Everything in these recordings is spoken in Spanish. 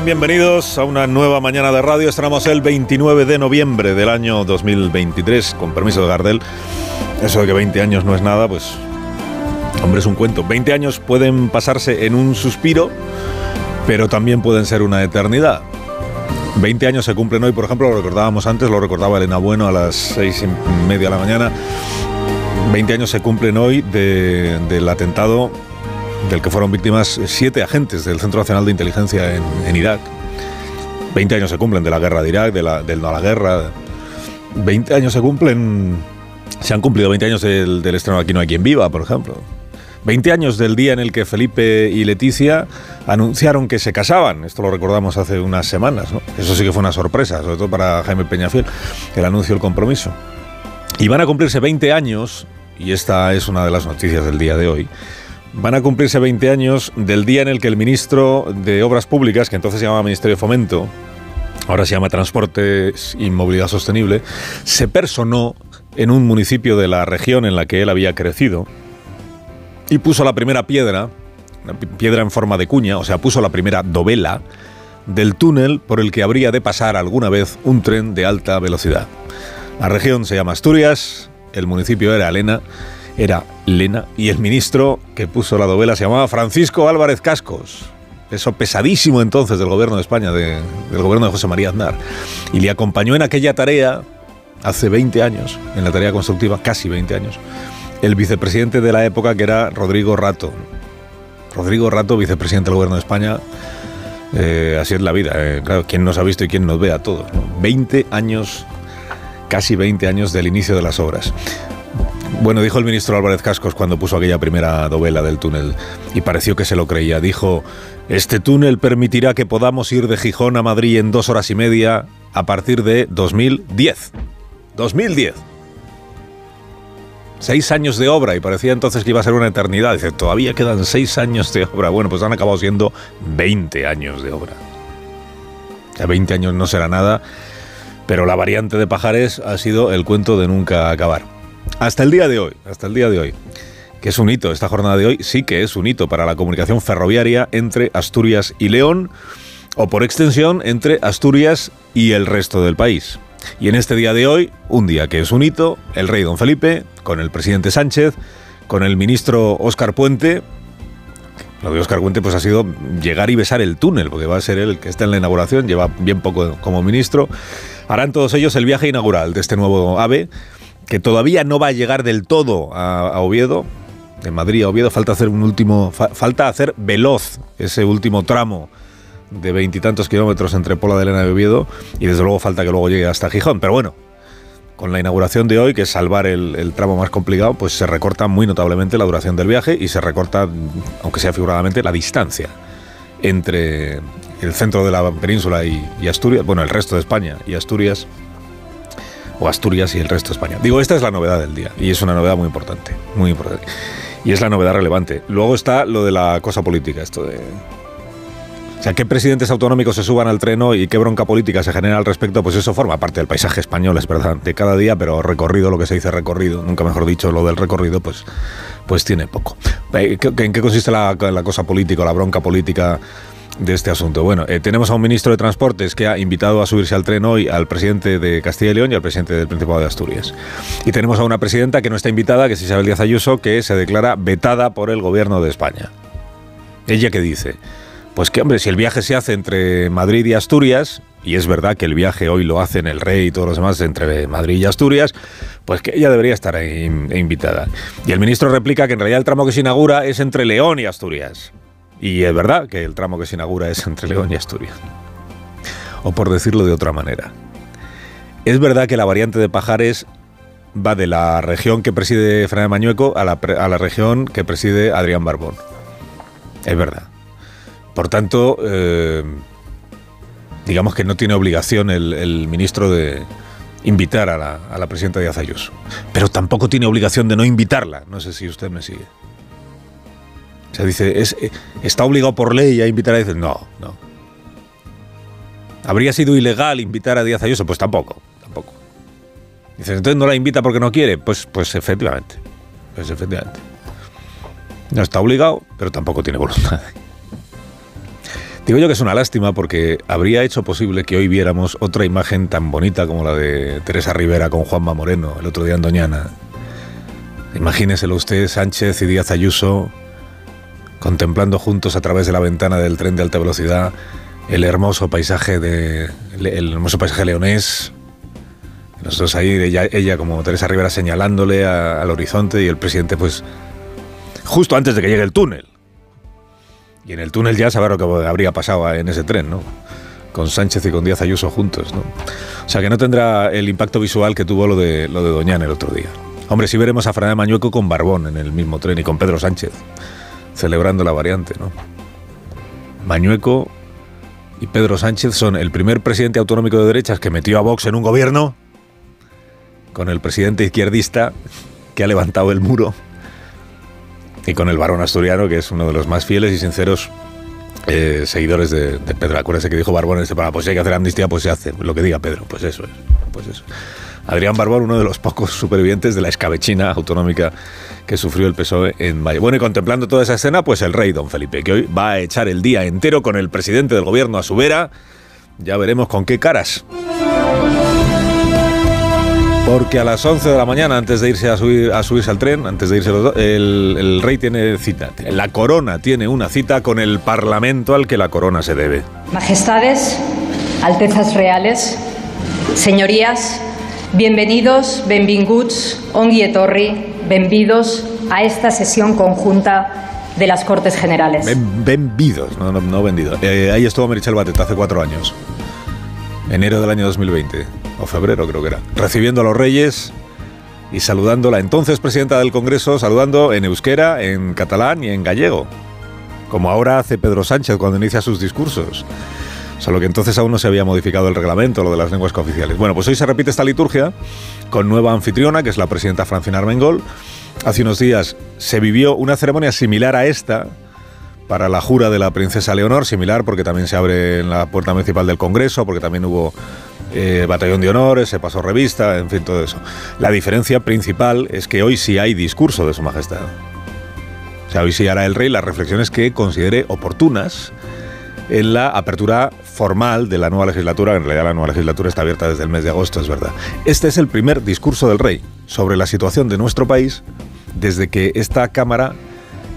Bienvenidos a una nueva mañana de radio. Estamos el 29 de noviembre del año 2023, con permiso de Gardel. Eso de que 20 años no es nada, pues. Hombre, es un cuento. 20 años pueden pasarse en un suspiro, pero también pueden ser una eternidad. 20 años se cumplen hoy, por ejemplo, lo recordábamos antes, lo recordaba Elena Bueno a las 6 y media de la mañana. 20 años se cumplen hoy del atentado del que fueron víctimas siete agentes del Centro Nacional de Inteligencia en, Irak. 20 años se cumplen de la guerra de Irak, de la, no a la guerra. 20 años se cumplen, se han cumplido 20 años del, estreno Aquí no hay quien viva, por ejemplo. 20 años del día en el que Felipe y Leticia anunciaron que se casaban. Esto lo recordamos hace unas semanas. Eso sí que fue una sorpresa, sobre todo para Jaime Peñafiel, el anuncio del compromiso. Y van a cumplirse 20 años, y esta es una de las noticias del día de hoy, Van a cumplirse 20 años del día en el que el ministro de Obras Públicas, que entonces se llamaba Ministerio de Fomento, ahora se llama Transportes y Movilidad Sostenible, se personó en un municipio de la región en la que él había crecido y puso la primera piedra, piedra en forma de cuña, o sea, puso la primera dovela del túnel por el que habría de pasar alguna vez un tren de alta velocidad. La región se llama Asturias, el municipio era Elena era Lena y el ministro que puso la novela se llamaba Francisco Álvarez Cascos. Eso pesadísimo entonces del gobierno de España, del gobierno de José María Aznar. Y le acompañó en aquella tarea hace 20 años, en la tarea constructiva, casi 20 años, el vicepresidente de la época que era Rodrigo Rato. Rodrigo Rato, vicepresidente del gobierno de España, eh, así es la vida. Eh. Claro, quien nos ha visto y quien nos ve a todos. 20 años, casi 20 años del inicio de las obras. Bueno, dijo el ministro Álvarez Cascos cuando puso aquella primera dovela del túnel y pareció que se lo creía. Dijo, este túnel permitirá que podamos ir de Gijón a Madrid en dos horas y media a partir de 2010. 2010. Seis años de obra y parecía entonces que iba a ser una eternidad. Dice, todavía quedan seis años de obra. Bueno, pues han acabado siendo 20 años de obra. Ya 20 años no será nada, pero la variante de Pajares ha sido el cuento de nunca acabar. Hasta el día de hoy, hasta el día de hoy, que es un hito, esta jornada de hoy sí que es un hito para la comunicación ferroviaria entre Asturias y León, o por extensión entre Asturias y el resto del país. Y en este día de hoy, un día que es un hito, el rey don Felipe, con el presidente Sánchez, con el ministro Óscar Puente, lo de Óscar Puente pues ha sido llegar y besar el túnel, porque va a ser él que está en la inauguración, lleva bien poco como ministro. Harán todos ellos el viaje inaugural de este nuevo AVE que todavía no va a llegar del todo a, Oviedo, de Madrid a Oviedo, falta hacer un último, falta hacer veloz ese último tramo de veintitantos kilómetros entre Pola de Elena y Oviedo, y desde luego falta que luego llegue hasta Gijón. Pero bueno, con la inauguración de hoy, que es salvar el, tramo más complicado, pues se recorta muy notablemente la duración del viaje y se recorta, aunque sea figuradamente, la distancia entre el centro de la península y, y Asturias, bueno, el resto de España y Asturias o Asturias y el resto de España. Digo, esta es la novedad del día y es una novedad muy importante, muy importante. Y es la novedad relevante. Luego está lo de la cosa política, esto de... O sea, qué presidentes autonómicos se suban al tren y qué bronca política se genera al respecto, pues eso forma parte del paisaje español, es verdad, de cada día, pero recorrido, lo que se dice recorrido, nunca mejor dicho, lo del recorrido, pues, pues tiene poco. ¿En qué consiste la, la cosa política, la bronca política de este asunto. Bueno, eh, tenemos a un ministro de Transportes que ha invitado a subirse al tren hoy al presidente de Castilla y León y al presidente del Principado de Asturias. Y tenemos a una presidenta que no está invitada, que es Isabel Díaz Ayuso, que se declara vetada por el gobierno de España. ¿Ella qué dice? Pues que, hombre, si el viaje se hace entre Madrid y Asturias, y es verdad que el viaje hoy lo hacen el rey y todos los demás entre Madrid y Asturias, pues que ella debería estar invitada. Y el ministro replica que en realidad el tramo que se inaugura es entre León y Asturias. Y es verdad que el tramo que se inaugura es entre León y Asturias. O por decirlo de otra manera. Es verdad que la variante de Pajares va de la región que preside Fernández Mañueco a la, a la región que preside Adrián Barbón. Es verdad. Por tanto, eh, digamos que no tiene obligación el, ministro de invitar a la, a la presidenta Díaz Ayuso. Pero tampoco tiene obligación de no invitarla. No sé si usted me sigue. O sea, dice, eh, ¿está obligado por ley a invitar a Díaz? No, no. ¿Habría sido ilegal invitar a Díaz Ayuso? Pues tampoco, tampoco. Dice, entonces no la invita porque no quiere. Pues, pues efectivamente. Pues efectivamente. No está obligado, pero tampoco tiene voluntad. Digo yo que es una lástima porque habría hecho posible que hoy viéramos otra imagen tan bonita como la de Teresa Rivera con Juanma Moreno el otro día en Doñana. Imagíneselo usted, Sánchez y Díaz Ayuso, contemplando juntos a través de la ventana del tren de alta velocidad el hermoso paisaje de el hermoso paisaje leonés. Nosotros ahí, ella, ella como Teresa Rivera señalándole al horizonte y el presidente pues justo antes de que llegue el túnel. Y en el túnel ya saber lo que habría pasado en ese tren, ¿no? Con Sánchez y con Díaz Ayuso juntos, ¿no? O sea que no tendrá el impacto visual que tuvo lo de, lo de Doñán el otro día. Hombre, sí veremos a Fernández Mañueco con Barbón en el mismo tren y con Pedro Sánchez, celebrando la variante, ¿no? Mañueco y Pedro Sánchez son el primer presidente autonómico de derechas que metió a Vox en un gobierno, con el presidente izquierdista que ha levantado el muro y con el varón asturiano, que es uno de los más fieles y sinceros eh, seguidores de, Pedro. Acuérdense que dijo Barbón en este programa, pues si hay que hacer amnistía, pues se hace. Lo que diga Pedro, pues eso es. Pues eso. Adrián Barbón, uno de los pocos supervivientes de la escabechina autonómica que sufrió el PSOE en mayo. Bueno, y contemplando toda esa escena, pues el rey don Felipe, que hoy va a echar el día entero con el presidente del gobierno a su vera. Ya veremos con qué caras. Porque a las 11 de la mañana, antes de irse a, subir, subirse al tren, antes de irse los el, el rey tiene cita. La corona tiene una cita con el parlamento al que la corona se debe. Majestades, Altezas Reales, Señorías, bienvenidos, benvinguts, ongi etorri, benvidos a esta sesión conjunta de las Cortes Generales. benvidos, no, no, no vendidos. Eh, ahí estuvo Merichel Batet hace cuatro años, enero del año 2020 o febrero creo que era, recibiendo a los reyes y saludando la entonces presidenta del Congreso, saludando en euskera, en catalán y en gallego, como ahora hace Pedro Sánchez cuando inicia sus discursos. Solo que entonces aún no se había modificado el reglamento, lo de las lenguas cooficiales. Bueno, pues hoy se repite esta liturgia con nueva anfitriona, que es la presidenta Francina Armengol. Hace unos días se vivió una ceremonia similar a esta, para la jura de la princesa Leonor, similar porque también se abre en la puerta municipal del Congreso, porque también hubo eh, batallón de honores, se pasó revista, en fin, todo eso. La diferencia principal es que hoy sí hay discurso de Su Majestad. O sea, hoy sí hará el rey las reflexiones que considere oportunas en la apertura formal de la nueva legislatura. En realidad la nueva legislatura está abierta desde el mes de agosto, es verdad. Este es el primer discurso del rey sobre la situación de nuestro país desde que esta Cámara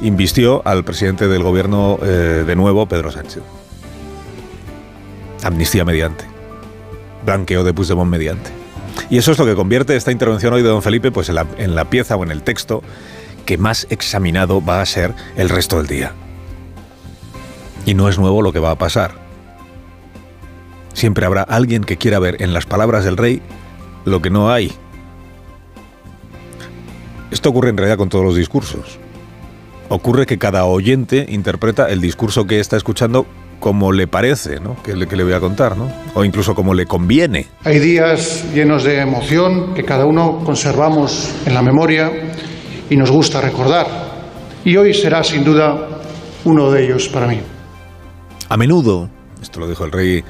invistió al presidente del gobierno eh, de nuevo, Pedro Sánchez. Amnistía mediante blanqueo de Puigdemont mediante. Y eso es lo que convierte esta intervención hoy de don Felipe pues en la, en la pieza o en el texto que más examinado va a ser el resto del día. Y no es nuevo lo que va a pasar. Siempre habrá alguien que quiera ver en las palabras del rey lo que no hay. Esto ocurre en realidad con todos los discursos. Ocurre que cada oyente interpreta el discurso que está escuchando como le parece, ¿no? Que le, voy a contar, ¿no? O incluso como le conviene. Hay días llenos de emoción que cada uno conservamos en la memoria y nos gusta recordar. Y hoy será sin duda uno de ellos para mí. A menudo, esto lo dijo el rey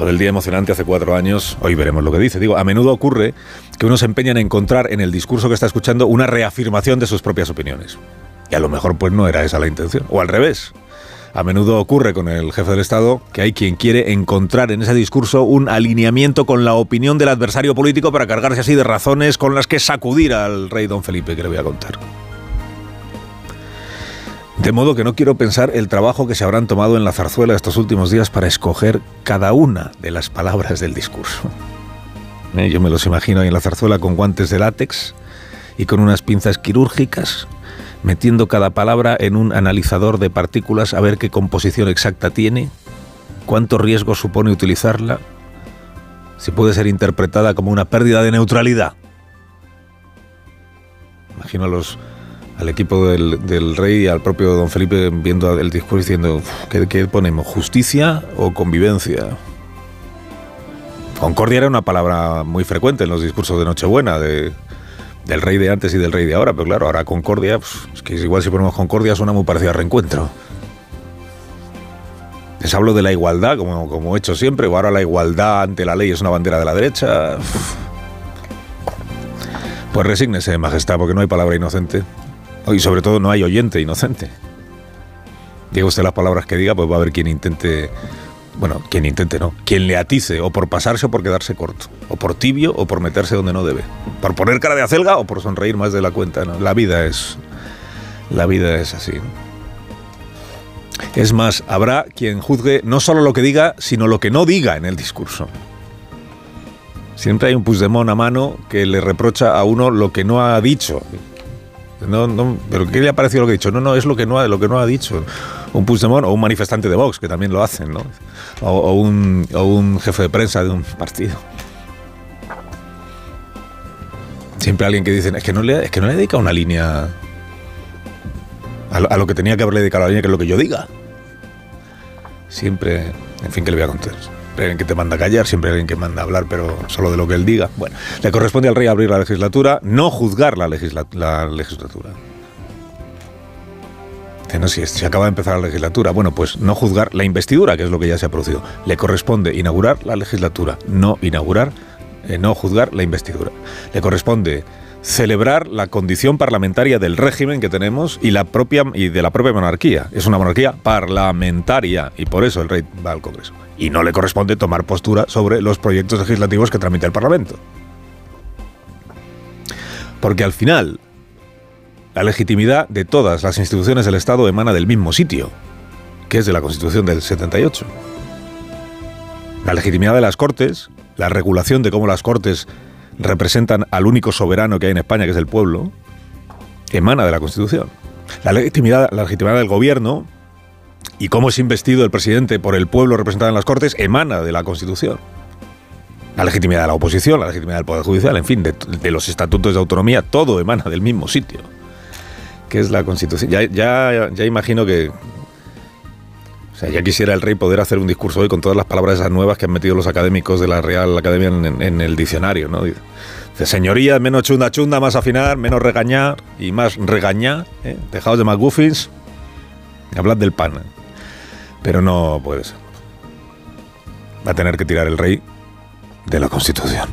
lo del día emocionante hace cuatro años, hoy veremos lo que dice. Digo, a menudo ocurre que uno se empeña en encontrar en el discurso que está escuchando una reafirmación de sus propias opiniones. Y a lo mejor pues no era esa la intención. O al revés. A menudo ocurre con el jefe del Estado que hay quien quiere encontrar en ese discurso un alineamiento con la opinión del adversario político para cargarse así de razones con las que sacudir al rey don Felipe, que le voy a contar. De modo que no quiero pensar el trabajo que se habrán tomado en la zarzuela estos últimos días para escoger cada una de las palabras del discurso. Eh, yo me los imagino ahí en la zarzuela con guantes de látex y con unas pinzas quirúrgicas metiendo cada palabra en un analizador de partículas a ver qué composición exacta tiene, cuánto riesgo supone utilizarla, si puede ser interpretada como una pérdida de neutralidad. Imagino a los, al equipo del, rey y al propio don Felipe viendo el discurso diciendo, ¿qué, ¿qué, ponemos? ¿Justicia o convivencia? Concordia era una palabra muy frecuente en los discursos de Nochebuena, de, del rey de antes y del rey de ahora, pero claro, ahora concordia, pues, es que igual si ponemos concordia suena muy parecido a reencuentro. Les hablo de la igualdad, como, como he hecho siempre, o ahora la igualdad ante la ley es una bandera de la derecha. Pues resígnese, Majestad, porque no hay palabra inocente. Y sobre todo no hay oyente inocente. Diga usted las palabras que diga, pues va a haber quien intente bueno, quien intente no, quien le atice, o por pasarse o por quedarse corto, o por tibio o por meterse donde no debe, por poner cara de acelga o por sonreír más de la cuenta. La vida es, la vida es así. Es más, habrá quien juzgue no solo lo que diga, sino lo que no diga en el discurso. Siempre hay un Puigdemont a mano que le reprocha a uno lo que no ha dicho. No, no, pero ¿qué le ha parecido lo que ha dicho? No, no, es lo que no ha, lo que no ha dicho. Un Puigdemont o un manifestante de Vox, que también lo hacen, ¿no? O, un, o un jefe de prensa de un partido. Siempre alguien que dice, es que no le, es que no le dedica una línea a, lo que tenía que haberle dedicado la línea, que es lo que yo diga. Siempre, en fin, que le voy a contar alguien que te manda a callar, siempre alguien que manda a hablar, pero solo de lo que él diga. Bueno, le corresponde al rey abrir la legislatura, no juzgar la, la legislatura. No, si se acaba de empezar la legislatura. Bueno, pues no juzgar la investidura, que es lo que ya se ha producido. Le corresponde inaugurar la legislatura, no inaugurar, eh, no juzgar la investidura. Le corresponde celebrar la condición parlamentaria del régimen que tenemos y la propia y de la propia monarquía. Es una monarquía parlamentaria y por eso el rey va al Congreso y no le corresponde tomar postura sobre los proyectos legislativos que tramite el Parlamento. Porque al final, la legitimidad de todas las instituciones del Estado emana del mismo sitio, que es de la Constitución del 78. La legitimidad de las Cortes, la regulación de cómo las Cortes representan al único soberano que hay en España, que es el pueblo, emana de la Constitución. La legitimidad, la legitimidad del gobierno y cómo es investido el presidente por el pueblo representado en las Cortes emana de la Constitución. La legitimidad de la oposición, la legitimidad del Poder Judicial, en fin, de, los estatutos de autonomía, todo emana del mismo sitio, que es la Constitución. Ya, ya, ya imagino que... Ya quisiera el rey poder hacer un discurso hoy con todas las palabras esas nuevas que han metido los académicos de la Real Academia en, el diccionario, ¿no? Dice, señoría, menos chunda chunda, más afinar, menos regañar y más regañar, ¿eh? dejados de McGuffins, hablad del pan. Pero no puede ser. Va a tener que tirar el rey de la Constitución.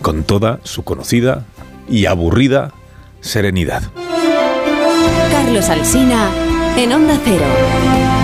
Con toda su conocida y aburrida serenidad. Carlos Alsina en Onda Cero.